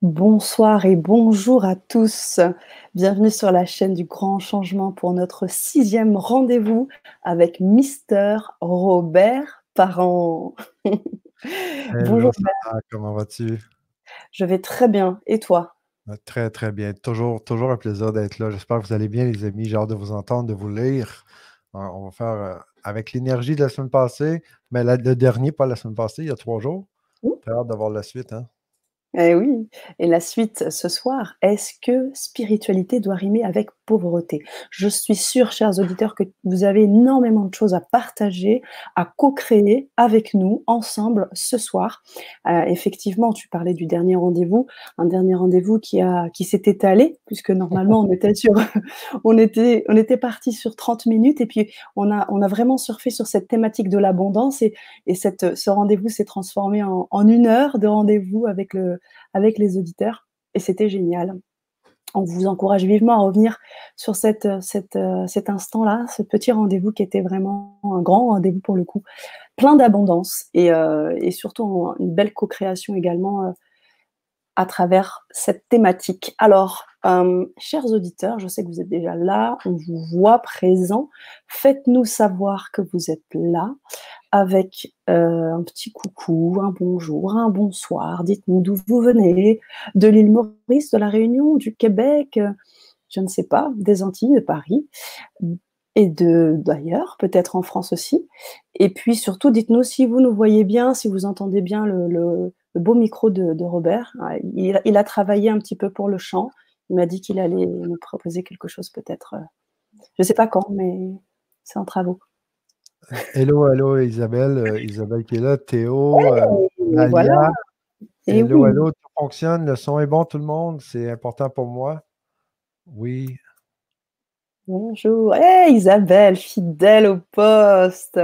Bonsoir et bonjour à tous. Bienvenue sur la chaîne du Grand Changement pour notre sixième rendez-vous avec Mister Robert Parent. bonjour. comment vas-tu? Je vais très bien. Et toi? Euh, très, très bien. Toujours, toujours un plaisir d'être là. J'espère que vous allez bien, les amis. J'ai hâte de vous entendre, de vous lire. On va faire euh, avec l'énergie de la semaine passée, mais le dernier, pas la semaine passée, il y a trois jours. J'ai hâte d'avoir la suite. Hein? Eh oui, et la suite ce soir, est-ce que spiritualité doit rimer avec pauvreté Je suis sûre, chers auditeurs, que vous avez énormément de choses à partager, à co-créer avec nous, ensemble, ce soir. Euh, effectivement, tu parlais du dernier rendez-vous, un dernier rendez-vous qui, s'est étalé, puisque normalement, on était sur, parti sur 30 minutes, et puis on a, vraiment surfé sur cette thématique de l'abondance, et, et ce rendez-vous s'est transformé en, en une heure de rendez-vous avec avec les auditeurs et c'était génial. On vous encourage vivement à revenir sur cette, euh, cet instant-là, ce petit rendez-vous qui était vraiment un grand rendez-vous pour le coup, plein d'abondance et, euh, surtout une belle co-création également euh, à travers cette thématique. Alors, euh, chers auditeurs, je sais que vous êtes déjà là, on vous voit présent. Faites-nous savoir que vous êtes là avec euh, un petit coucou, un bonjour, un bonsoir. Dites-nous d'où vous venez, de l'île Maurice, de la Réunion, du Québec, je ne sais pas, des Antilles, de Paris et d'ailleurs, peut-être en France aussi. Et puis surtout, dites-nous si vous nous voyez bien, si vous entendez bien le, beau micro de, Robert. Il, il, a travaillé un petit peu pour le chant. Il m'a dit qu'il allait nous proposer quelque chose peut-être. Euh, je ne sais pas quand, mais c'est en travaux. Hello, hello Isabelle, euh, Isabelle qui est là, Théo, euh, Voilà. Hello, hello, tout fonctionne, le son est bon tout le monde, c'est important pour moi. Oui. Bonjour. Hey Isabelle, fidèle au poste.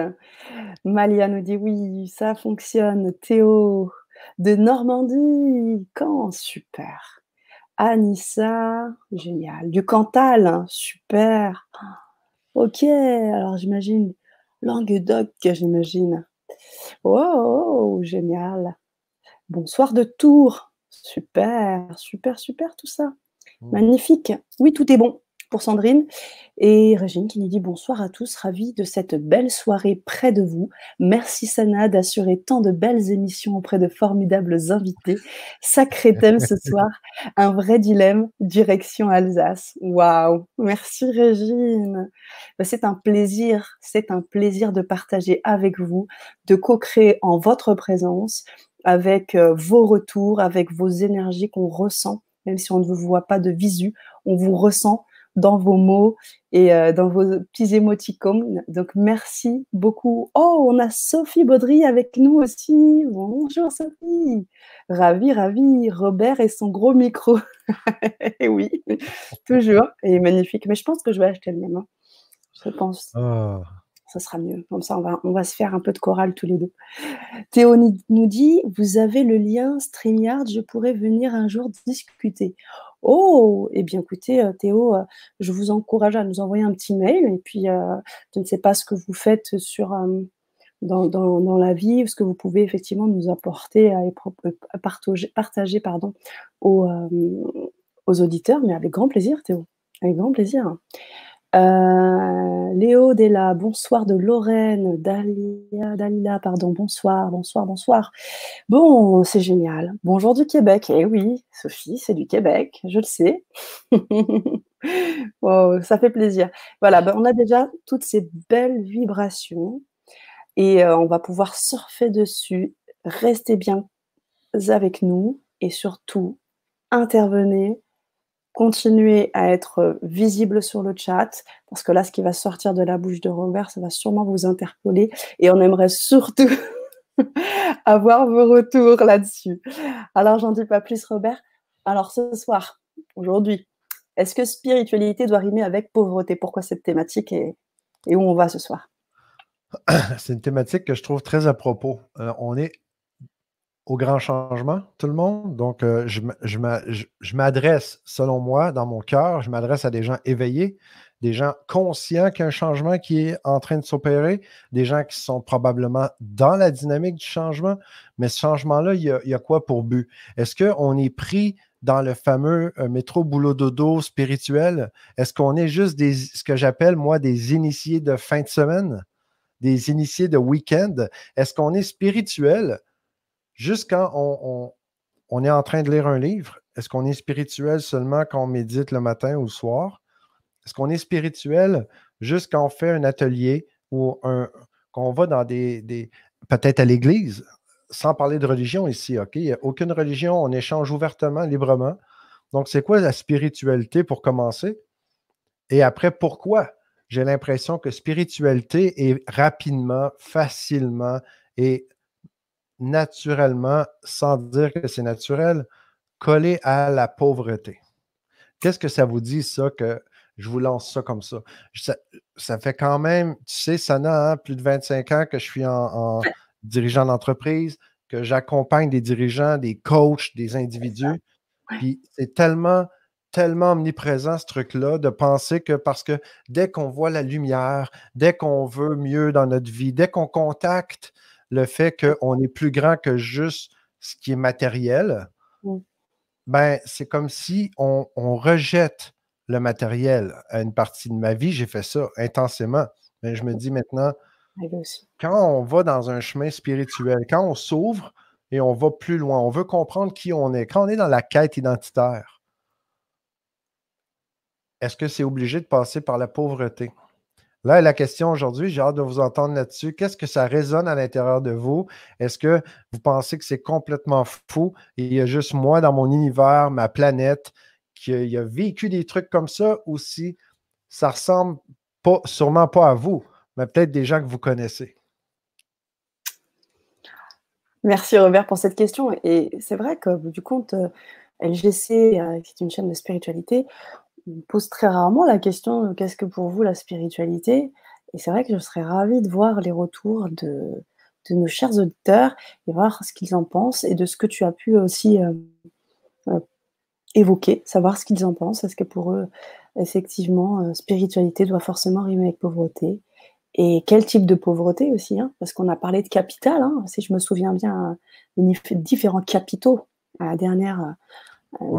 Malia nous dit oui, ça fonctionne. Théo de Normandie, quand? Super. Anissa, génial. Du Cantal, hein, super. Ok, alors j'imagine Languedoc, j'imagine. Oh, génial. Bonsoir de Tours. Super, super, super tout ça. Mmh. Magnifique. Oui, tout est bon pour Sandrine. Et Régine qui nous dit bonsoir à tous, ravi de cette belle soirée près de vous. Merci Sana d'assurer tant de belles émissions auprès de formidables invités. Sacré thème ce soir, un vrai dilemme, direction Alsace. Waouh, merci Régine. Bah, c'est un plaisir, c'est un plaisir de partager avec vous, de co-créer en votre présence, avec euh, vos retours, avec vos énergies qu'on ressent, même si on ne vous voit pas de visu, on vous ressent dans vos mots et euh, dans vos petits émoticônes. Donc, merci beaucoup. Oh, on a Sophie Baudry avec nous aussi. Bonjour Sophie. Ravi, ravi. Robert et son gros micro. oui, toujours. Et magnifique. Mais je pense que je vais acheter le même. Hein. Je pense. Oh. Ça sera mieux. Comme ça, on va, on va se faire un peu de chorale tous les deux. Théo nous dit, vous avez le lien StreamYard, je pourrais venir un jour discuter. Oh, eh bien écoutez, euh, Théo, euh, je vous encourage à nous envoyer un petit mail. Et puis, euh, je ne sais pas ce que vous faites sur, dans, la vie, ce que vous pouvez effectivement nous apporter partager, aux, aux auditeurs, mais avec grand plaisir, Théo. Avec grand plaisir. Euh, Léo Della, bonsoir de Lorraine, Dalia, Dalila, pardon, bonsoir, bonsoir, bonsoir. Bon, c'est génial. Bonjour du Québec. Eh oui, Sophie, c'est du Québec, je le sais. ça fait plaisir. Voilà, ben, on a déjà toutes ces belles vibrations et euh, on va pouvoir surfer dessus. Restez bien avec nous et surtout intervenez continuez à être visible sur le chat, parce que là, ce qui va sortir de la bouche de Robert, ça va sûrement vous interpeller, et on aimerait surtout avoir vos retours là-dessus. Alors, j'en dis pas plus, Robert. Alors, ce soir, aujourd'hui, est-ce que spiritualité doit rimer avec pauvreté? Pourquoi cette thématique et, où on va ce soir? C'est une thématique que je trouve très à propos. Euh, on est au grand changement, tout le monde. Donc, euh, je, m'adresse, selon moi, dans mon cœur, je m'adresse à des gens éveillés, des gens conscients qu'il y a un changement qui est en train de s'opérer, des gens qui sont probablement dans la dynamique du changement, mais ce changement-là, il, y a quoi pour but? Est-ce qu'on est pris dans le fameux euh, métro boulot dodo spirituel? Est-ce qu'on est juste ce que j'appelle, moi, des initiés de fin de semaine, des initiés de week-end? Est-ce qu'on est spirituel? Juste quand on est en train de lire un livre? Est-ce qu'on est spirituel seulement quand on médite le matin ou le soir? Est-ce qu'on est spirituel juste quand on fait un atelier ou un, qu'on va dans des, peut-être à l'église, sans parler de religion ici, OK? Il n'y a aucune religion, on échange ouvertement, librement. Donc, c'est quoi la spiritualité pour commencer? Et après, pourquoi? J'ai l'impression que spiritualité est rapidement, facilement et naturellement, sans dire que c'est naturel, collé à la pauvreté. Qu'est-ce que ça vous dit, ça, que je vous lance ça comme ça? Ça, fait quand même, tu sais, Sana, hein, plus de 25 ans que je suis en, dirigeant d'entreprise, que j'accompagne des dirigeants, des coachs, des individus. Puis c'est tellement, tellement omniprésent ce truc-là de penser que parce que dès qu'on voit la lumière, dès qu'on veut mieux dans notre vie, dès qu'on contacte le fait qu'on est plus grand que juste ce qui est matériel, mmh. ben, c'est comme si on, rejette le matériel à une partie de ma vie. J'ai fait ça intensément. Mais je me dis maintenant, quand on va dans un chemin spirituel, quand on s'ouvre et on va plus loin, on veut comprendre qui on est, quand on est dans la quête identitaire, est-ce que c'est obligé de passer par la pauvreté? Là, la question aujourd'hui, j'ai hâte de vous entendre là-dessus. Qu'est-ce que ça résonne à l'intérieur de vous? Est-ce que vous pensez que c'est complètement fou? Il y a juste moi dans mon univers, ma planète, qui a vécu des trucs comme ça ou si ça ressemble pas, sûrement pas à vous, mais peut-être des gens que vous connaissez? Merci Robert pour cette question. Et c'est vrai que du compte, euh, LGC, euh, qui est une chaîne de spiritualité, on pose très rarement la question qu'est-ce que pour vous la spiritualité. Et c'est vrai que je serais ravie de voir les retours de, nos chers auditeurs et voir ce qu'ils en pensent et de ce que tu as pu aussi euh, euh, évoquer, savoir ce qu'ils en pensent. Est-ce que pour eux, effectivement, euh, spiritualité doit forcément rimer avec pauvreté? Et quel type de pauvreté aussi, hein, parce qu'on a parlé de capital, hein, si je me souviens bien, différents capitaux. À la dernière,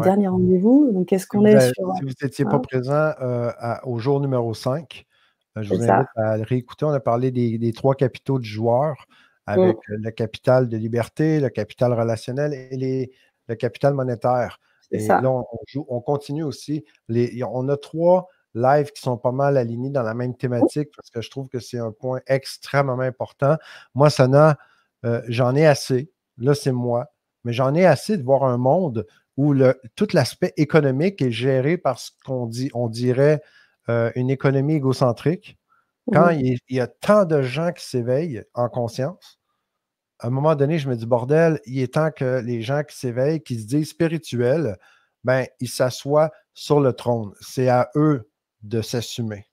dernier rendez-vous. Donc, est-ce qu'on est sur. Si vous n'étiez pas présent euh, au jour numéro 5, euh, je vous invite à réécouter. On a parlé des, trois capitaux du joueur avec mmh. le capital de liberté, le capital relationnel et les, le capital monétaire. Et là, on, on, continue aussi. Les, on a trois lives qui sont pas mal alignés dans la même thématique parce que je trouve que c'est un point extrêmement important. Moi, Sana, euh, j'en ai assez. Là, c'est moi. Mais j'en ai assez de voir un monde où le, tout l'aspect économique est géré par ce qu'on dit, on dirait euh, une économie égocentrique. Quand il, y a tant de gens qui s'éveillent en conscience, à un moment donné, je me dis, bordel, il est temps que les gens qui s'éveillent, qui se disent spirituels, ben, ils s'assoient sur le trône. C'est à eux de s'assumer.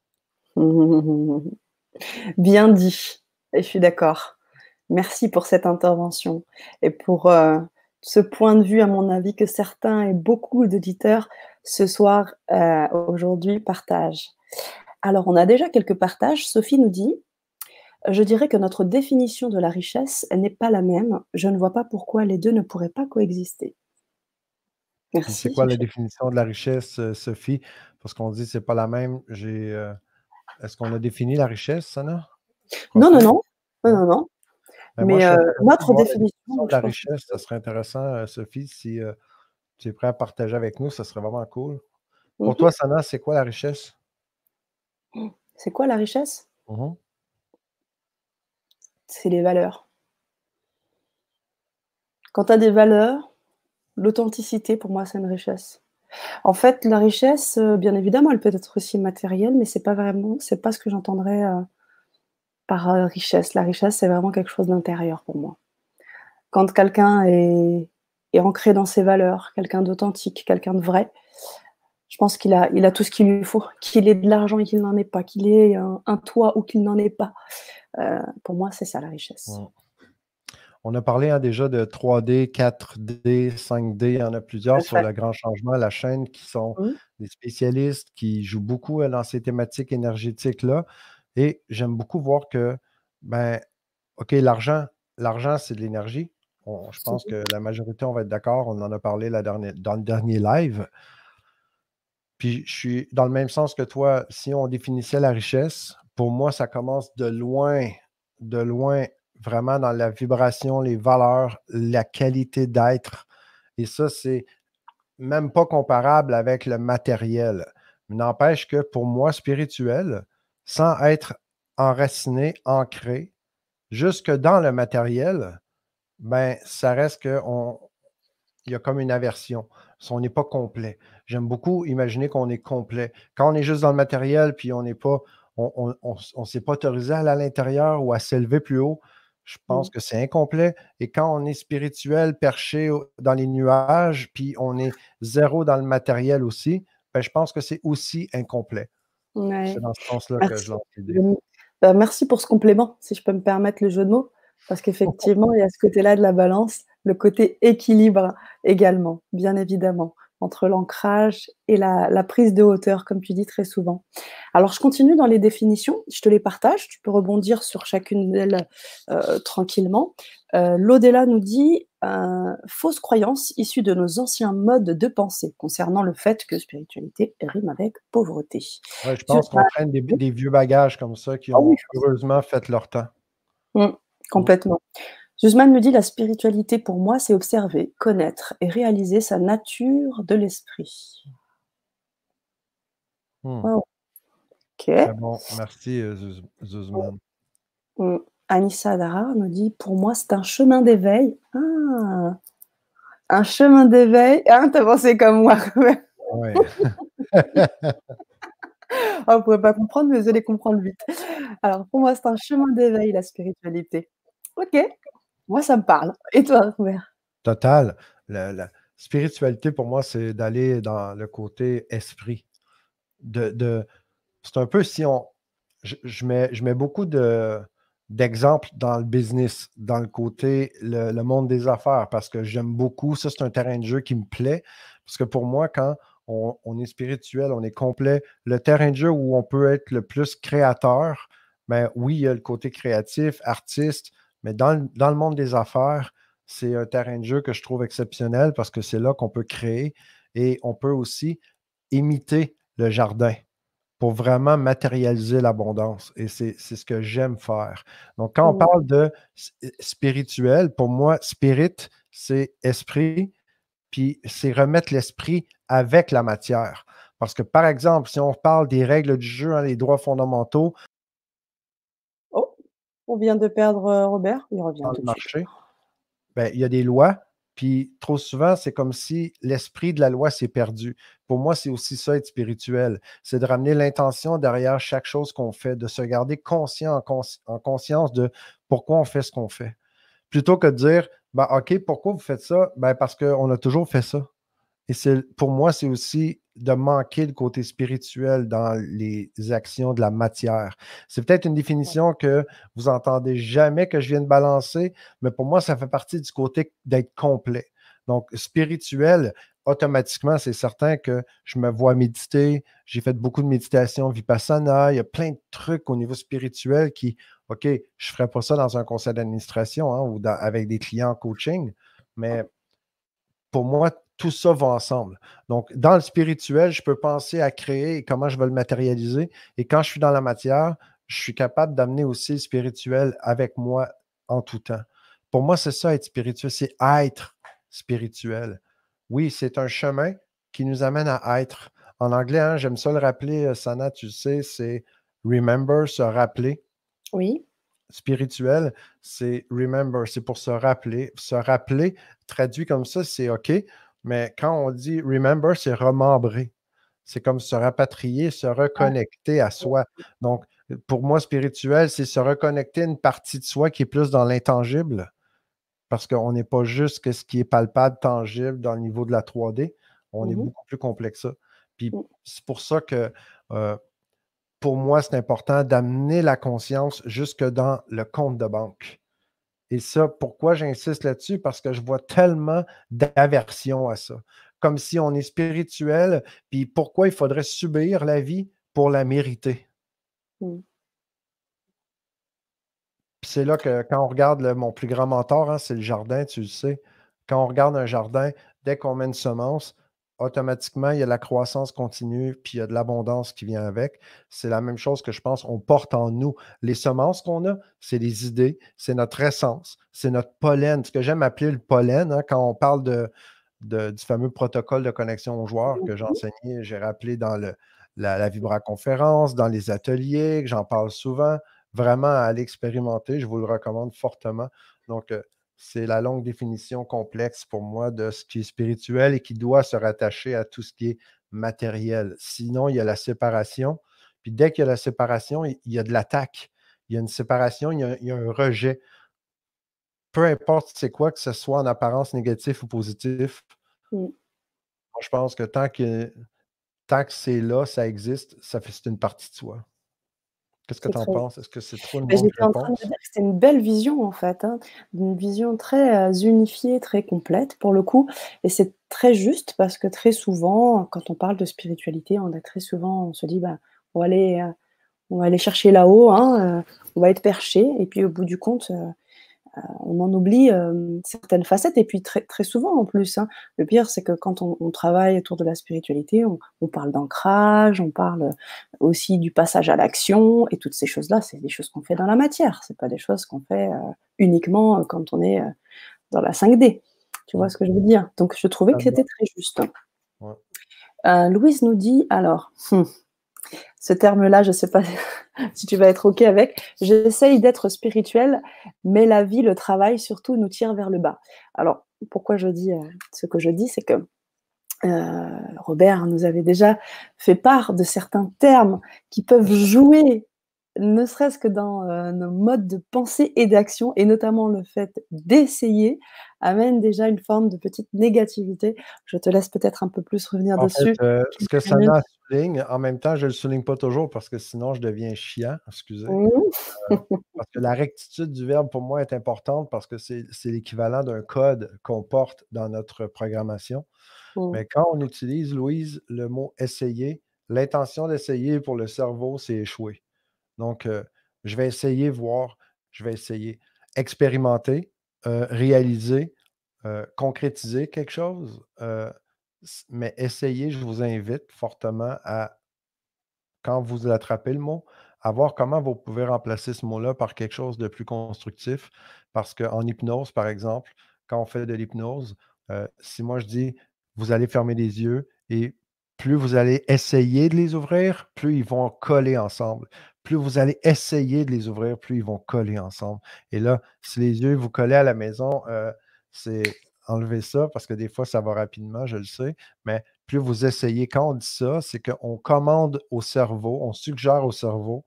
Bien dit. Et je suis d'accord. Merci pour cette intervention et pour euh, ce point de vue, à mon avis, que certains et beaucoup d'auditeurs ce soir, euh, aujourd'hui, partagent. Alors, on a déjà quelques partages. Sophie nous dit Je dirais que notre définition de la richesse n'est pas la même. Je ne vois pas pourquoi les deux ne pourraient pas coexister. Merci. C'est quoi la définition de la richesse, euh, Sophie? Parce qu'on dit que ce n'est pas la même. Euh, est-ce qu'on a défini la richesse, Sana Non, non, non. Non, non, non. Ben, Mais euh, notre définition. De la richesse, ça serait intéressant, euh, Sophie, si euh, tu es prêt à partager avec nous, ça serait vraiment cool. Pour mmh toi, Sana, c'est quoi la richesse? C'est quoi la richesse? Mmh c'est les valeurs. Quand tu as des valeurs, l'authenticité, pour moi, c'est une richesse. En fait, la richesse, bien évidemment, elle peut être aussi matérielle, mais c'est pas vraiment, c'est pas ce que j'entendrais par euh, richesse. La richesse, c'est vraiment quelque chose d'intérieur pour moi. Quand quelqu'un est, ancré dans ses valeurs, quelqu'un d'authentique, quelqu'un de vrai, je pense qu'il a, il a tout ce qu'il lui faut, qu'il ait de l'argent et qu'il n'en ait pas, qu'il ait un, toit ou qu'il n'en ait pas. Euh, pour moi, c'est ça la richesse. On a parlé hein, déjà de 3D, 4D, 5D, il y en a plusieurs sur le grand changement, la chaîne, qui sont Mmh. des spécialistes qui jouent beaucoup euh, dans ces thématiques énergétiques-là. Et j'aime beaucoup voir que, ben, OK, l'argent, l'argent, c'est de l'énergie. je pense que la majorité, on va être d'accord. On en a parlé la dernière, dans le dernier live. Puis je suis dans le même sens que toi. Si on définissait la richesse, pour moi, ça commence de loin, de loin, vraiment dans la vibration, les valeurs, la qualité d'être. Et ça, c'est même pas comparable avec le matériel. N'empêche que pour moi, spirituel, sans être enraciné, ancré, jusque dans le matériel, ben, ça reste qu'il y a comme une aversion. On n'est pas complet. J'aime beaucoup imaginer qu'on est complet. Quand on est juste dans le matériel, puis on n'est pas, on ne s'est pas autorisé à aller à l'intérieur ou à s'élever plus haut, je pense mmh. que c'est incomplet. Et quand on est spirituel, perché dans les nuages, puis on est zéro dans le matériel aussi, ben, je pense que c'est aussi incomplet. C'est dans ce sens-là que je lance l'idée. Merci pour ce complément, si je peux me permettre le jeu de mots, parce qu'effectivement, il y a ce côté-là de la balance, le côté équilibre également, bien évidemment entre l'ancrage et la, prise de hauteur, comme tu dis très souvent. Alors, je continue dans les définitions, je te les partage, tu peux rebondir sur chacune d'elles euh, tranquillement. Euh, L'au-delà nous dit euh, fausse croyance issue de nos anciens modes de pensée concernant le fait que spiritualité rime avec pauvreté. je pense qu'on prenne des, vieux bagages comme ça qui ah ont heureusement fait leur temps. Mmh, complètement. Guzman me dit la spiritualité pour moi, c'est observer, connaître et réaliser sa nature de l'esprit. Hmm. Ok. bon, merci euh, Zuzman. Anissa Dara nous dit pour moi, c'est un chemin d'éveil. Ah, un chemin d'éveil. Ah, t'as pensé comme moi. Ouais. On ne pourrait pas comprendre, mais vous allez comprendre vite. Alors, pour moi, c'est un chemin d'éveil, la spiritualité. Ok, moi, ça me parle. Et toi, Robert? Total. La, spiritualité, pour moi, c'est d'aller dans le côté esprit. De, c'est un peu si on. Je, mets, je mets beaucoup de, d'exemples dans le business, dans le côté, le, monde des affaires, parce que j'aime beaucoup. Ça, c'est un terrain de jeu qui me plaît. Parce que pour moi, quand on, on, est spirituel, on est complet, le terrain de jeu où on peut être le plus créateur, ben oui, il y a le côté créatif, artiste, mais dans le, monde des affaires, c'est un terrain de jeu que je trouve exceptionnel parce que c'est là qu'on peut créer et on peut aussi imiter le jardin pour vraiment matérialiser l'abondance. Et c'est ce que j'aime faire. Donc, quand on parle de spirituel, pour moi, spirit, c'est esprit, puis c'est remettre l'esprit avec la matière. Parce que, par exemple, si on parle des règles du jeu, hein, les droits fondamentaux, on vient de perdre euh, Robert, il revient tout marché. Ben, il y a des lois, puis trop souvent, c'est comme si l'esprit de la loi s'est perdu. Pour moi, c'est aussi ça être spirituel. C'est de ramener l'intention derrière chaque chose qu'on fait, de se garder conscient en, conscience de pourquoi on fait ce qu'on fait. Plutôt que de dire, ben, OK, pourquoi vous faites ça? Ben, parce qu'on a toujours fait ça. Et pour moi, c'est aussi de manquer le côté spirituel dans les actions de la matière. C'est peut-être une définition que vous entendez jamais que je viens de balancer, mais pour moi, ça fait partie du côté d'être complet. Donc, spirituel, automatiquement, c'est certain que je me vois méditer. J'ai fait beaucoup de méditation vipassana. Il y a plein de trucs au niveau spirituel qui, OK, je ne ferais pas ça dans un conseil d'administration hein, ou avec des clients en coaching, mais pour moi, tout ça va ensemble. Donc, dans le spirituel, je peux penser à créer et comment je vais le matérialiser. Et quand je suis dans la matière, je suis capable d'amener aussi le spirituel avec moi en tout temps. Pour moi, c'est ça, être spirituel, c'est être spirituel. Oui, c'est un chemin qui nous amène à être. En anglais, hein, j'aime ça le rappeler, euh, Sana, tu sais, c'est remember, se rappeler. Oui. Spirituel, c'est remember, c'est pour se rappeler. Se rappeler, traduit comme ça, c'est OK, mais quand on dit remember, c'est remembrer. C'est comme se rapatrier, se reconnecter à soi. Donc, pour moi, spirituel, c'est se reconnecter à une partie de soi qui est plus dans l'intangible. Parce qu'on n'est pas juste ce qui est palpable, tangible dans le niveau de la 3D. On est mmh beaucoup plus complexe que ça. Puis mmh. c'est pour ça que euh, pour moi, c'est important d'amener la conscience jusque dans le compte de banque. Et ça, pourquoi j'insiste là-dessus? Parce que je vois tellement d'aversion à ça. Comme si on est spirituel, puis pourquoi il faudrait subir la vie pour la mériter? Mmh. c'est là que quand on regarde mon plus grand mentor, hein, c'est le jardin, tu le sais. Quand on regarde un jardin, dès qu'on met une semence, automatiquement, il y a la croissance continue, puis il y a de l'abondance qui vient avec. C'est la même chose que je pense on porte en nous. Les semences qu'on a, c'est les idées, c'est notre essence, c'est notre pollen, ce que j'aime appeler le pollen, hein, quand on parle de, du fameux protocole de connexion aux joueurs que j'ai enseigné, j'ai rappelé dans le, la, la Vibra-conférence, dans les ateliers, que j'en parle souvent. Vraiment à aller expérimenter, je vous le recommande fortement. Donc, euh, c'est la longue définition complexe pour moi de ce qui est spirituel et qui doit se rattacher à tout ce qui est matériel. Sinon, il y a la séparation. Puis dès qu'il y a la séparation, il y a de l'attaque. Il y a une séparation, il y a, un rejet. Peu importe c'est quoi, que ce soit en apparence négatif ou positif. Mmh. je pense que tant que, tant que c'est là, ça existe, ça fait c'est une partie de soi. Qu'est-ce que tu en penses? Est-ce que c'est trop bah, bonne J'étais en train de dire que c'était une belle vision en fait, hein, une vision très, euh, unifiée, très complète pour le coup et c'est très juste parce que très souvent, quand on parle de spiritualité, on a très souvent on se dit: «Bah, on va aller, euh, on va aller chercher là-haut, hein, euh, on va être perché» et puis au bout du compte, on en oublie certaines facettes et puis très, très souvent en plus. Hein. Le pire, c'est que quand on, travaille autour de la spiritualité, on, parle d'ancrage, on parle aussi du passage à l'action et toutes ces choses-là, c'est des choses qu'on fait dans la matière. C'est pas des choses qu'on fait uniquement quand on est dans la 5D. Tu vois ce que je veux dire? Donc je trouvais que c'était très juste. Euh, Louise nous dit alors. Hum, ce terme-là, je ne sais pas si tu vas être OK avec. J'essaye d'être spirituel, mais la vie, le travail, surtout, nous tire vers le bas. Alors, pourquoi je dis euh, ce que je dis, c'est que euh, Robert nous avait déjà fait part de certains termes qui peuvent jouer ne serait-ce que dans euh, nos modes de pensée et d'action, et notamment le fait d'essayer, amène déjà une forme de petite négativité. Je te laisse peut-être un peu plus revenir dessus. Ce que Sana souligne, en même temps, je ne le souligne pas toujours parce que sinon je deviens chiant, excusez. Mmh. Euh, parce que la rectitude du verbe pour moi est importante parce que c'est l'équivalent d'un code qu'on porte dans notre programmation. Mmh. Mais quand on utilise, Louise, le mot essayer, l'intention d'essayer pour le cerveau, c'est échouer. Donc, je vais essayer, voir, je vais essayer, expérimenter, réaliser, concrétiser quelque chose. Mais essayer, je vous invite fortement à, quand vous attrapez le mot, à voir comment vous pouvez remplacer ce mot-là par quelque chose de plus constructif. Parce qu'en hypnose, par exemple, quand on fait de l'hypnose, si moi je dis, vous allez fermer les yeux et plus vous allez essayer de les ouvrir, plus ils vont coller ensemble. Plus vous allez essayer de les ouvrir, plus ils vont coller ensemble. Et là, si les yeux vous collent à la maison, euh, c'est enlever ça parce que des fois, ça va rapidement, je le sais. Mais plus vous essayez, quand on dit ça, c'est qu'on commande au cerveau, on suggère au cerveau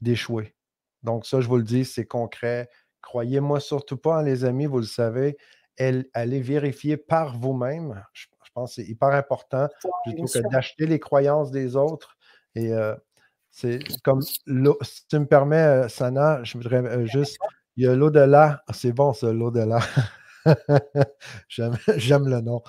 d'échouer. Donc, ça, je vous le dis, c'est concret. Croyez-moi surtout pas, hein, les amis, vous le savez, allez vérifier par vous-même pense que c'est hyper important plutôt que d'acheter les croyances des autres. Et euh, c'est comme, si tu me permets, euh, Sana, je voudrais euh, juste, il y a l'au-delà. C'est bon, ça, l'au-delà. J'aime le nom.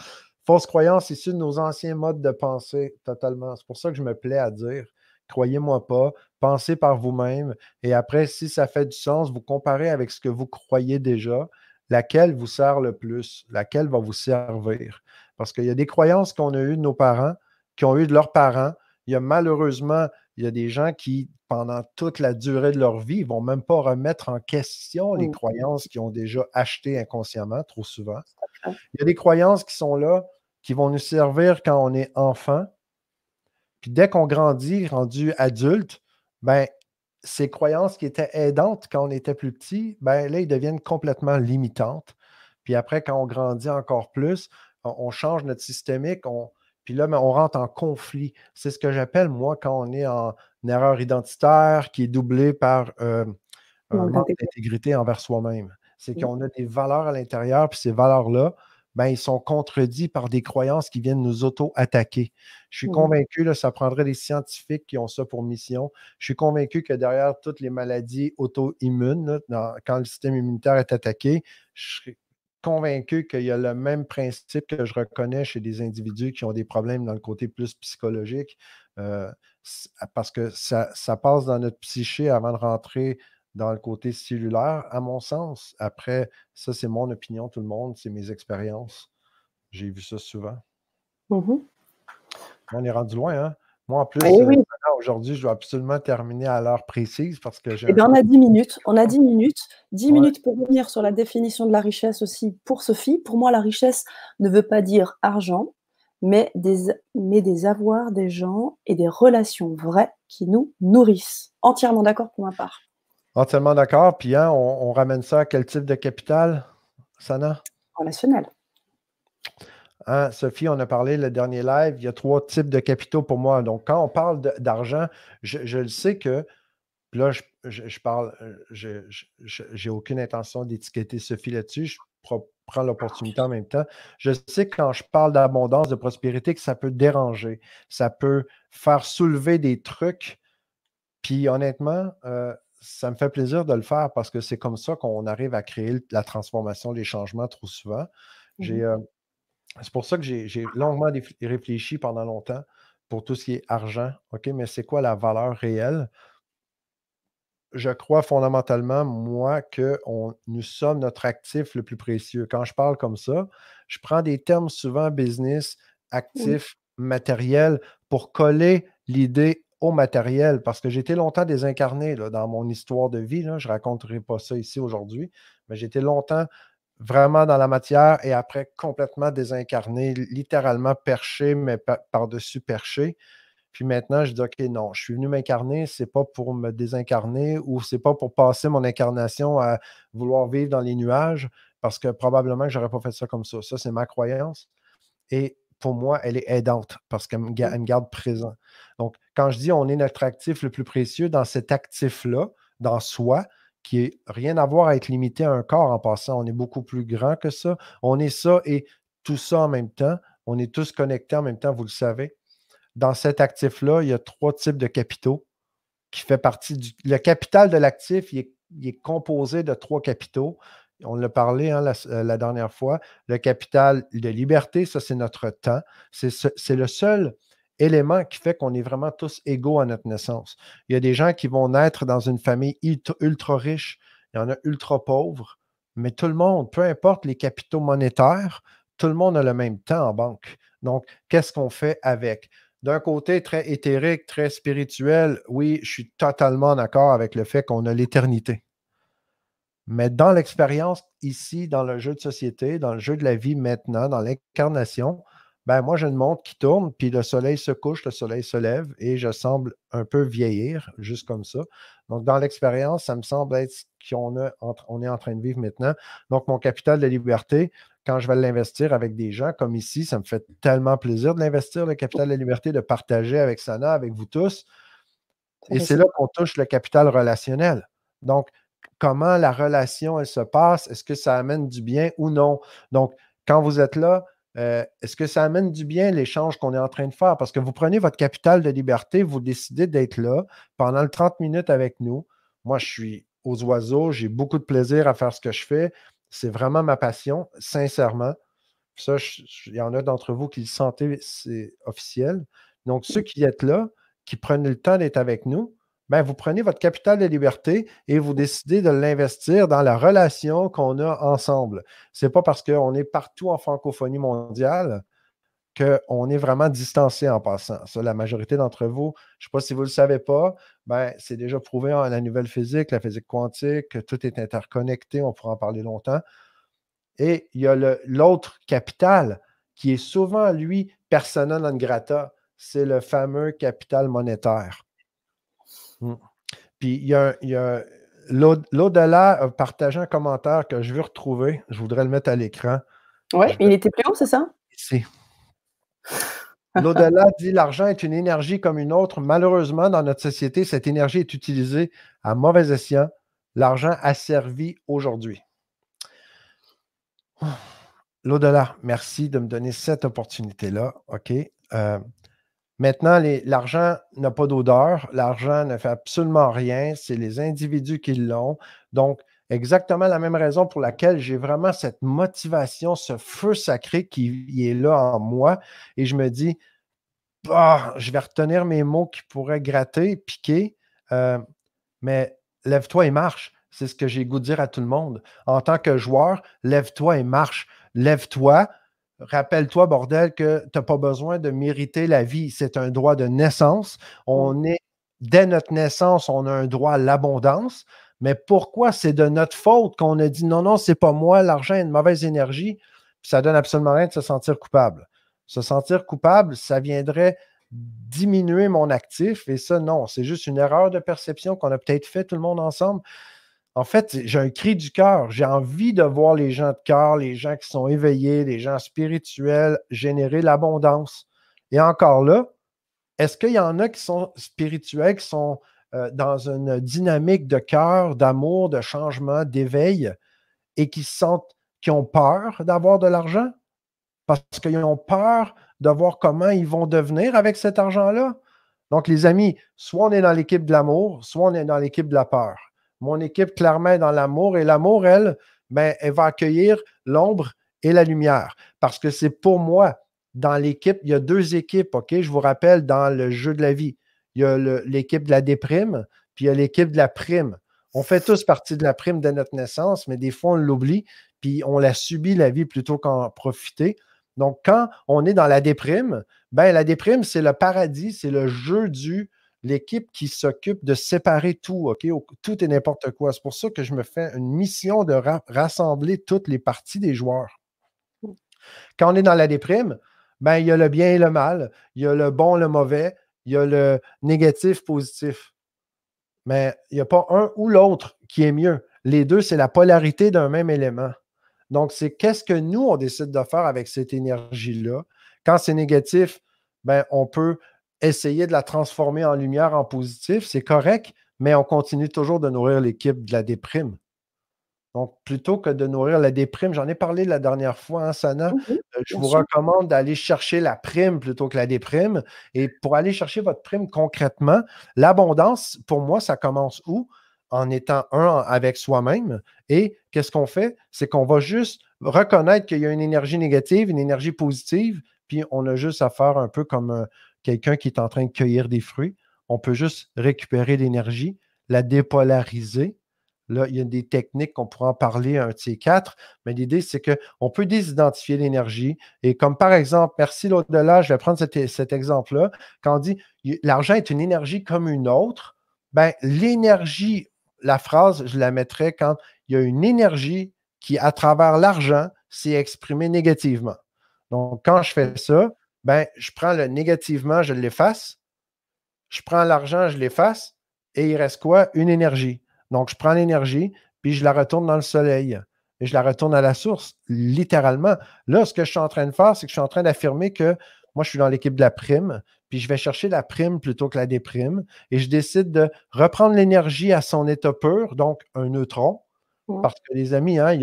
Fausse croyance issues de nos anciens modes de pensée, totalement. C'est pour ça que je me plais à dire, croyez-moi pas, pensez par vous-même. Et après, si ça fait du sens, vous comparez avec ce que vous croyez déjà, laquelle vous sert le plus, laquelle va vous servir? Parce qu'il y a des croyances qu'on a eues de nos parents, qui ont eues de leurs parents. Il y a malheureusement, il y a des gens qui, pendant toute la durée de leur vie, ne vont même pas remettre en question les mmh. croyances qu'ils ont déjà achetées inconsciemment, trop souvent. Il y a des croyances qui sont là, qui vont nous servir quand on est enfant. Puis dès qu'on grandit, rendu adulte, ben, ces croyances qui étaient aidantes quand on était plus petit, ben là, ils deviennent complètement limitantes. Puis après, quand on grandit encore plus, on, change notre systémique, on, puis là, on rentre en conflit. C'est ce que j'appelle, moi, quand on est en erreur identitaire qui est doublée par euh, un manque d'intégrité envers soi-même. C'est qu'on a des valeurs à l'intérieur, puis ces valeurs-là ben, ils sont contredits par des croyances qui viennent nous auto-attaquer. Je suis Mmh. convaincu, là, ça prendrait des scientifiques qui ont ça pour mission. Je suis convaincu que derrière toutes les maladies auto-immunes, quand le système immunitaire est attaqué, je serais convaincu qu'il y a le même principe que je reconnais chez des individus qui ont des problèmes dans le côté plus psychologique, euh, parce que ça, ça passe dans notre psyché avant de rentrer dans le côté cellulaire, à mon sens. Après, ça, c'est mon opinion, tout le monde, c'est mes expériences. J'ai vu ça souvent. Mmh On est rendu loin, hein? Moi, en plus, Eh euh, oui. Aujourd'hui, je dois absolument terminer à l'heure précise parce que j'ai Eh bien, on a 10 minutes. On a 10 minutes. 10 Ouais. minutes pour revenir sur la définition de la richesse aussi pour Sophie. Pour moi, la richesse ne veut pas dire argent, mais des, mais des avoirs des gens et des relations vraies qui nous nourrissent. Entièrement d'accord pour ma part. entièrement d'accord. Puis, hein, on, on ramène ça à quel type de capital, Sana? Relationnel. Hein, Sophie, on a parlé le dernier live, il y a trois types de capitaux pour moi. Donc, quand on parle d'argent, je, je le sais que, là, je, je- je parle, euh, je n'ai aucune intention d'étiqueter Sophie là-dessus. Je prends l'opportunité en même temps. Je sais que quand je parle d'abondance, de prospérité, que ça peut déranger, ça peut faire soulever des trucs. Puis honnêtement, euh, ça me fait plaisir de le faire parce que c'est comme ça qu'on arrive à créer la transformation, les changements trop souvent. J'ai, Mhm. euh, c'est pour ça que j'ai longuement réfléchi pendant longtemps pour tout ce qui est argent. OK, mais c'est quoi la valeur réelle? Je crois fondamentalement, moi, que on- nous sommes notre actif le plus précieux. Quand je parle comme ça, je prends des termes souvent business, actif, matériel, pour coller l'idée au matériel, parce que j'ai été longtemps désincarné là, dans mon histoire de vie. là. Je ne raconterai pas ça ici aujourd'hui, mais j'ai été longtemps vraiment dans la matière et après complètement désincarné, littéralement perché, mais pa- par-dessus perché. Puis maintenant, je dis, OK, non, je suis venu m'incarner, c'est pas pour me désincarner ou c'est pas pour passer mon incarnation à vouloir vivre dans les nuages, parce que probablement que j'aurais pas fait ça comme ça. Ça, c'est ma croyance. Et pour moi, elle est aidante parce qu'elle me garde présent. Donc, quand je dis on est notre actif le plus précieux, dans cet actif-là, dans soi, qui est rien à voir avec limité à un corps en passant, on est beaucoup plus grand que ça. On est ça et tout ça en même temps. On est tous connectés en même temps, vous le savez dans cet actif-là, il y a trois types de capitaux qui fait partie du. Le capital de l'actif, il est, composé de trois capitaux. On l'a parlé hein, la, euh, la dernière fois. Le capital de liberté, ça, c'est notre temps. C'est ce- c'est le seul élément qui fait qu'on est vraiment tous égaux à notre naissance. Il y a des gens qui vont naître dans une famille ultra, riche, il y en a ultra pauvres, mais tout le monde, peu importe les capitaux monétaires, tout le monde a le même temps en banque. Donc, qu'est-ce qu'on fait avec? D'un côté très éthérique, très spirituel, oui, je suis totalement d'accord avec le fait qu'on a l'éternité. Mais dans l'expérience ici, dans le jeu de société, dans le jeu de la vie maintenant, dans l'incarnation, ben moi j'ai une montre qui tourne, puis le soleil se couche, le soleil se lève, et je semble un peu vieillir, juste comme ça. Donc, dans l'expérience, ça me semble être ce qu'on a entre- on est en train de vivre maintenant. Donc, mon capital de liberté, quand je vais l'investir avec des gens comme ici, ça me fait tellement plaisir de l'investir, le capital de liberté, de partager avec Sana, avec vous tous. Et c'est là qu'on touche le capital relationnel. Donc, comment la relation, elle se passe? Est-ce que ça amène du bien ou non? Donc, quand vous êtes là, euh, est-ce que ça amène du bien l'échange qu'on est en train de faire? Parce que vous prenez votre capital de liberté, vous décidez d'être là pendant le 30 minutes avec nous. Moi, je suis aux oiseaux, j'ai beaucoup de plaisir à faire ce que je fais. C'est vraiment ma passion, sincèrement. Ça, il y en a d'entre vous qui le sentez, c'est officiel. Donc, ceux qui êtes là, qui prennent le temps d'être avec nous, ben, vous prenez votre capital de liberté et vous décidez de l'investir dans la relation qu'on a ensemble. Ce n'est pas parce qu'on est partout en francophonie mondiale qu'on est vraiment distancé en passant. Ça, la majorité d'entre vous, je ne sais pas si vous ne le savez pas, ben, c'est déjà prouvé en la nouvelle physique, la physique quantique, que tout est interconnecté, on pourra en parler longtemps. Et il y a l'autre capital qui est souvent, lui, persona non grata, c'est le fameux capital monétaire. Mm. Puis il y a, il y a l'au- l'au-delà a partagé un commentaire que je veux retrouver. Je voudrais le mettre à l'écran. Ouais, Je il était plus haut, c'est ça? Ici. L'au-delà dit l'argent est une énergie comme une autre. Malheureusement, dans notre société, cette énergie est utilisée à mauvais escient. L'argent asservi aujourd'hui. l'au-delà, merci de me donner cette opportunité-là. OK. Euh, maintenant, l'argent n'a pas d'odeur. L'argent ne fait absolument rien. C'est les individus qui l'ont. Donc, exactement la même raison pour laquelle j'ai vraiment cette motivation, ce feu sacré qui est là en moi. Et je me dis, bah, je vais retenir mes mots qui pourraient gratter, piquer, euh, mais lève-toi et marche. C'est ce que j'ai goût de dire à tout le monde. En tant que joueur, lève-toi et marche. Lève-toi. Rappelle-toi, bordel, que tu n'as pas besoin de mériter la vie. C'est un droit de naissance. On mmh. est, dès notre naissance, on a un droit à l'abondance. Mais pourquoi c'est de notre faute qu'on a dit non, non, c'est pas moi, l'argent est une mauvaise énergie, ça donne absolument rien de se sentir coupable? Se sentir coupable, ça viendrait diminuer mon actif. Et ça, non, c'est juste une erreur de perception qu'on a peut-être fait tout le monde ensemble. En fait, j'ai un cri du cœur. J'ai envie de voir les gens de cœur, les gens qui sont éveillés, les gens spirituels générer l'abondance. Et encore là, est-ce qu'il y en a qui sont spirituels, qui sont euh, dans une dynamique de cœur, d'amour, de changement, d'éveil et qui sentent, qui ont peur d'avoir de l'argent? parce qu'ils ont peur de voir comment ils vont devenir avec cet argent-là? Donc, les amis, soit on est dans l'équipe de l'amour, soit on est dans l'équipe de la peur. Mon équipe, clairement, est dans l'amour et l'amour, elle, ben, elle va accueillir l'ombre et la lumière parce que c'est pour moi. Dans l'équipe, il y a deux équipes, OK? Je vous rappelle, dans le jeu de la vie, il y a l'équipe de la déprime, puis il y a l'équipe de la prime. On fait tous partie de la prime de notre naissance, mais des fois, on l'oublie, puis on la subit, la vie, plutôt qu'en profiter. Donc, quand on est dans la déprime, ben la déprime, c'est le paradis, c'est le jeu du l'équipe qui s'occupe de séparer tout? Tout et n'importe quoi. C'est pour ça que je me fais une mission de rassembler toutes les parties des joueurs. Quand on est dans la déprime, ben, il y a le bien et le mal, il y a le bon, le mauvais, il y a le négatif, positif. Mais il n'y a pas un ou l'autre qui est mieux. Les deux, c'est la polarité d'un même élément. Donc, c'est qu'est-ce que nous, on décide de faire avec cette énergie-là? Quand c'est négatif, ben, on peut essayer de la transformer en lumière, en positif. C'est correct, mais on continue toujours de nourrir l'équipe de la déprime. Donc, plutôt que de nourrir la déprime, j'en ai parlé la dernière fois, hein, Sana. Euh, je vous recommande d'aller chercher la prime plutôt que la déprime. Et pour aller chercher votre prime concrètement, l'abondance, pour moi, ça commence où? en étant un avec soi-même. Et qu'est-ce qu'on fait? C'est qu'on va juste reconnaître qu'il y a une énergie négative, une énergie positive, puis on a juste à faire un peu comme euh, quelqu'un qui est en train de cueillir des fruits. On peut juste récupérer l'énergie, la dépolariser. Là, il y a des techniques qu'on pourra en parler un de ces quatre, mais l'idée, c'est qu'on peut désidentifier l'énergie. Et comme par exemple, merci l'au-delà, je vais prendre cet, cet exemple-là, quand on dit l'argent est une énergie comme une autre, ben, l'énergie la phrase, je la mettrais quand il y a une énergie qui, à travers l'argent, s'est exprimée négativement. Donc, quand je fais ça, ben, je prends le négativement, je l'efface. Je prends l'argent, je l'efface. Et il reste quoi? Une énergie. Donc, je prends l'énergie, puis je la retourne dans le soleil. Et je la retourne à la source, littéralement. Là, ce que je suis en train de faire, c'est que je suis en train d'affirmer que moi, je suis dans l'équipe de la prime, puis je vais chercher la prime plutôt que la déprime, et je décide de reprendre l'énergie à son état pur, donc un neutron, parce que les amis, hein, il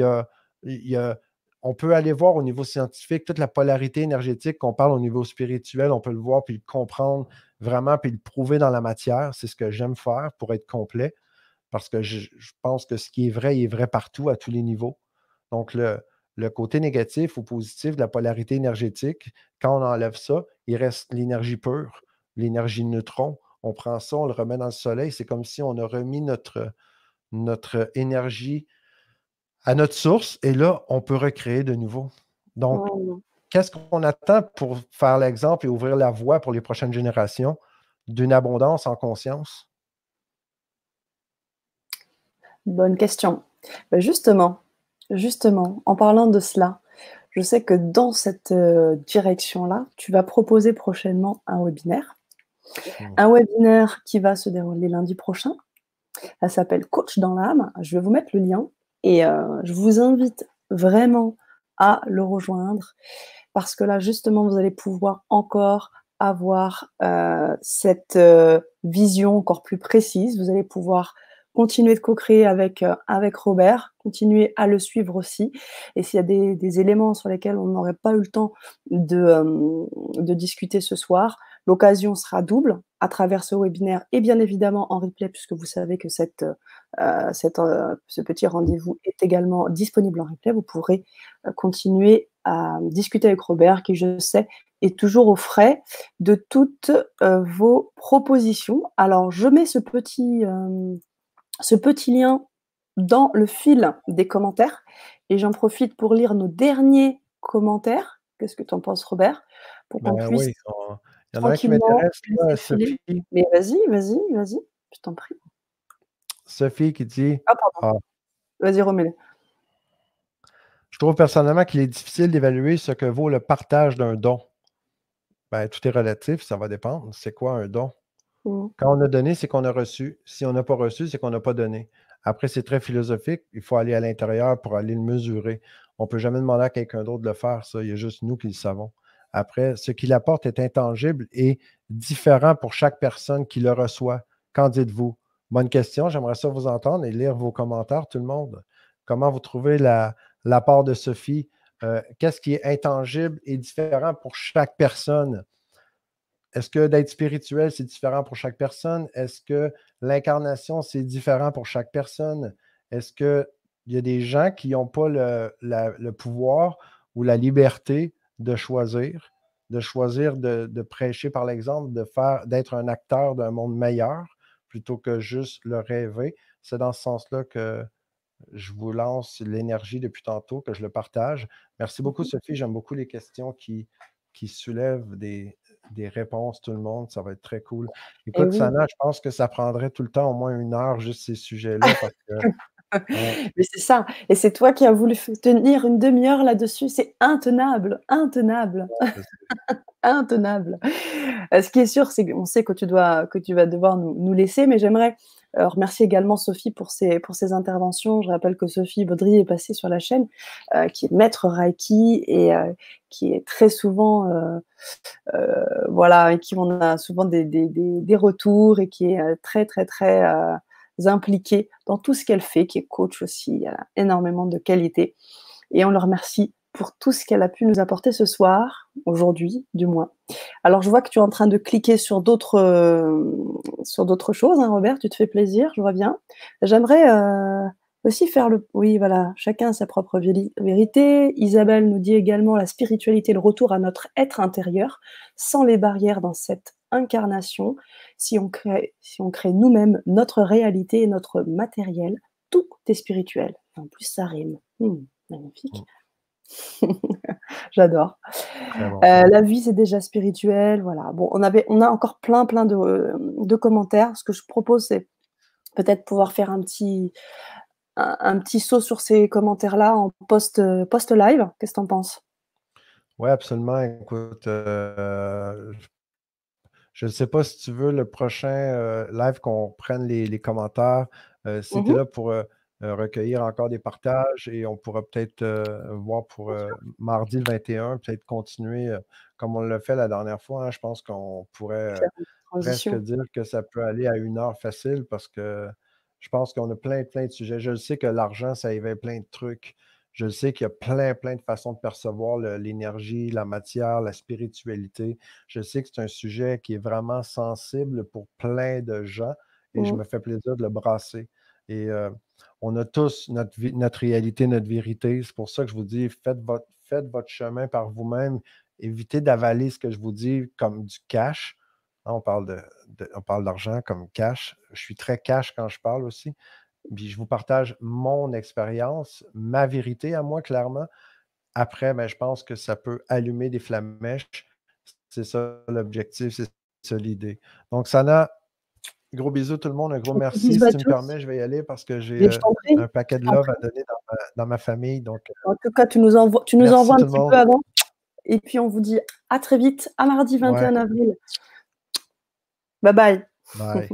y a, on peut aller voir au niveau scientifique toute la polarité énergétique qu'on parle au niveau spirituel, on peut le voir, puis le comprendre vraiment, puis le prouver dans la matière. C'est ce que j'aime faire pour être complet, parce que je, pense que ce qui est vrai est vrai partout, à tous les niveaux. Donc, le, le côté négatif ou positif de la polarité énergétique, quand on enlève ça, il reste l'énergie pure, l'énergie neutron. On prend ça, on le remet dans le soleil. C'est comme si on a remis notre, notre énergie à notre source et là, on peut recréer de nouveau. Donc, qu'est-ce qu'on attend pour faire l'exemple et ouvrir la voie pour les prochaines générations d'une abondance en conscience? Bonne question. Ben, justement, Justement, en parlant de cela, je sais que dans cette euh, direction-là, tu vas proposer prochainement un webinaire. Mmh. Un webinaire qui va se dérouler lundi prochain. Ça s'appelle Coach dans l'âme. Je vais vous mettre le lien et euh, je vous invite vraiment à le rejoindre parce que là, justement, vous allez pouvoir encore avoir euh, cette vision encore plus précise. Vous allez pouvoir continuer de co-créer avec, euh, avec Robert, continuer à le suivre aussi. Et s'il y a des, des, éléments sur lesquels on n'aurait pas eu le temps de, euh, de discuter ce soir, l'occasion sera double à travers ce webinaire et bien évidemment en replay, puisque vous savez que cette, euh, cette, euh, ce petit rendez-vous est également disponible en replay. Vous pourrez euh, continuer à discuter avec Robert, qui, je sais, est toujours au frais de toutes vos propositions. Alors, je mets ce petit ce petit lien dans le fil des commentaires. Et j'en profite pour lire nos derniers commentaires. Qu'est-ce que tu en penses, Robert? Pour qu'on ben puisse. Oui, Il y en a un qui m'intéresse, Sophie. Mais vas-y, vas-y, vas-y, je t'en prie. Sophie qui dit. Ah, pardon. Ah. Vas-y, remets Je trouve personnellement qu'il est difficile d'évaluer ce que vaut le partage d'un don. Ben, tout est relatif, ça va dépendre. C'est quoi un don? Mmh. Quand on a donné, c'est qu'on a reçu. Si on n'a pas reçu, c'est qu'on n'a pas donné. Après, c'est très philosophique. Il faut aller à l'intérieur pour aller le mesurer. On ne peut jamais demander à quelqu'un d'autre de le faire, ça. Il y a juste nous qui le savons. Après, ce qu'il apporte est intangible et différent pour chaque personne qui le reçoit. Qu'en dites-vous? Bonne question. J'aimerais ça vous entendre et lire vos commentaires, tout le monde. Comment vous trouvez la, part de Sophie? Euh, qu'est-ce qui est intangible et différent pour chaque personne? Est-ce que d'être spirituel, c'est différent pour chaque personne? Est-ce que l'incarnation, c'est différent pour chaque personne? Est-ce qu'il y a des gens qui n'ont pas le, pouvoir ou la liberté de choisir, de choisir de, prêcher par l'exemple, de faire, d'être un acteur d'un monde meilleur plutôt que juste le rêver? C'est dans ce sens-là que je vous lance l'énergie depuis tantôt, que je le partage. Merci beaucoup, Sophie. J'aime beaucoup les questions qui, qui soulèvent des, des réponses, tout le monde. Ça va être très cool. Eh Écoute, Sana, je pense que ça prendrait tout le temps au moins une heure, juste ces sujets-là. Mais c'est ça. Et c'est toi qui as voulu tenir une demi-heure là-dessus. C'est intenable, intenable, intenable. Euh, ce qui est sûr, c'est qu'on sait que tu, dois, que tu vas devoir nous, nous laisser, mais j'aimerais euh, remercier également Sophie pour ses, pour ses interventions. Je rappelle que Sophie Baudry est passée sur la chaîne, euh, qui est maître Reiki et qui est très souvent, voilà, et qui on a souvent des, des, des, retours et qui est très, très, très impliquée dans tout ce qu'elle fait, qui est coach aussi. Elle a énormément de qualités. Et on le remercie pour tout ce qu'elle a pu nous apporter ce soir, aujourd'hui du moins. Alors je vois que tu es en train de cliquer sur d'autres euh, choses, hein, Robert, tu te fais plaisir, je vois bien. J'aimerais euh, aussi faire le... Oui, voilà, chacun a sa propre vérité. Isabelle nous dit également la spiritualité, le retour à notre être intérieur, sans les barrières dans cette incarnation. Si on crée, si on crée nous-mêmes notre réalité et notre matériel, tout est spirituel. En plus, ça rime. Hmm, magnifique. Hmm. J'adore. Euh, la vie, c'est déjà spirituel. Voilà. Bon, on, avait, on a encore plein, plein de, commentaires. Ce que je propose, c'est peut-être pouvoir faire un petit, un, petit saut sur ces commentaires-là en post, post live. Qu'est-ce que tu en penses? Oui, absolument. Écoute, euh, je ne sais pas si tu veux le prochain euh, live qu'on prenne les, commentaires. C'était mm-hmm. là pour euh, recueillir encore des partages et on pourra peut-être euh, voir pour euh, mardi le 21, peut-être continuer comme on l'a fait la dernière fois. Hein. je pense qu'on pourrait presque dire que ça peut aller à une heure facile parce que je pense qu'on a plein, plein de sujets. Je sais que l'argent, ça éveille plein de trucs. Je sais qu'il y a plein, plein de façons de percevoir l'énergie, la matière, la spiritualité. Je sais que c'est un sujet qui est vraiment sensible pour plein de gens et je mmh. me fais plaisir de le brasser. Et on a tous notre, notre réalité, notre vérité. C'est pour ça que je vous dis, faites votre, faites votre chemin par vous-même. Évitez d'avaler ce que je vous dis comme du cash. On parle, de, parle d'argent comme cash. Je suis très cash quand je parle aussi. Puis je vous partage mon expérience, ma vérité à moi, clairement. Après, ben, je pense que ça peut allumer des flamèches. C'est ça l'objectif, c'est ça l'idée. Donc, Sana, Gros bisous tout le monde, un gros merci. Si tu me permets, je vais y aller parce que j'ai euh, un paquet de love à donner dans ma, famille. Donc, euh, en tout cas, tu nous, envoies, tu nous envoies un petit peu avant. Et puis on vous dit à très vite, à mardi 21 avril. Bye bye. Bye.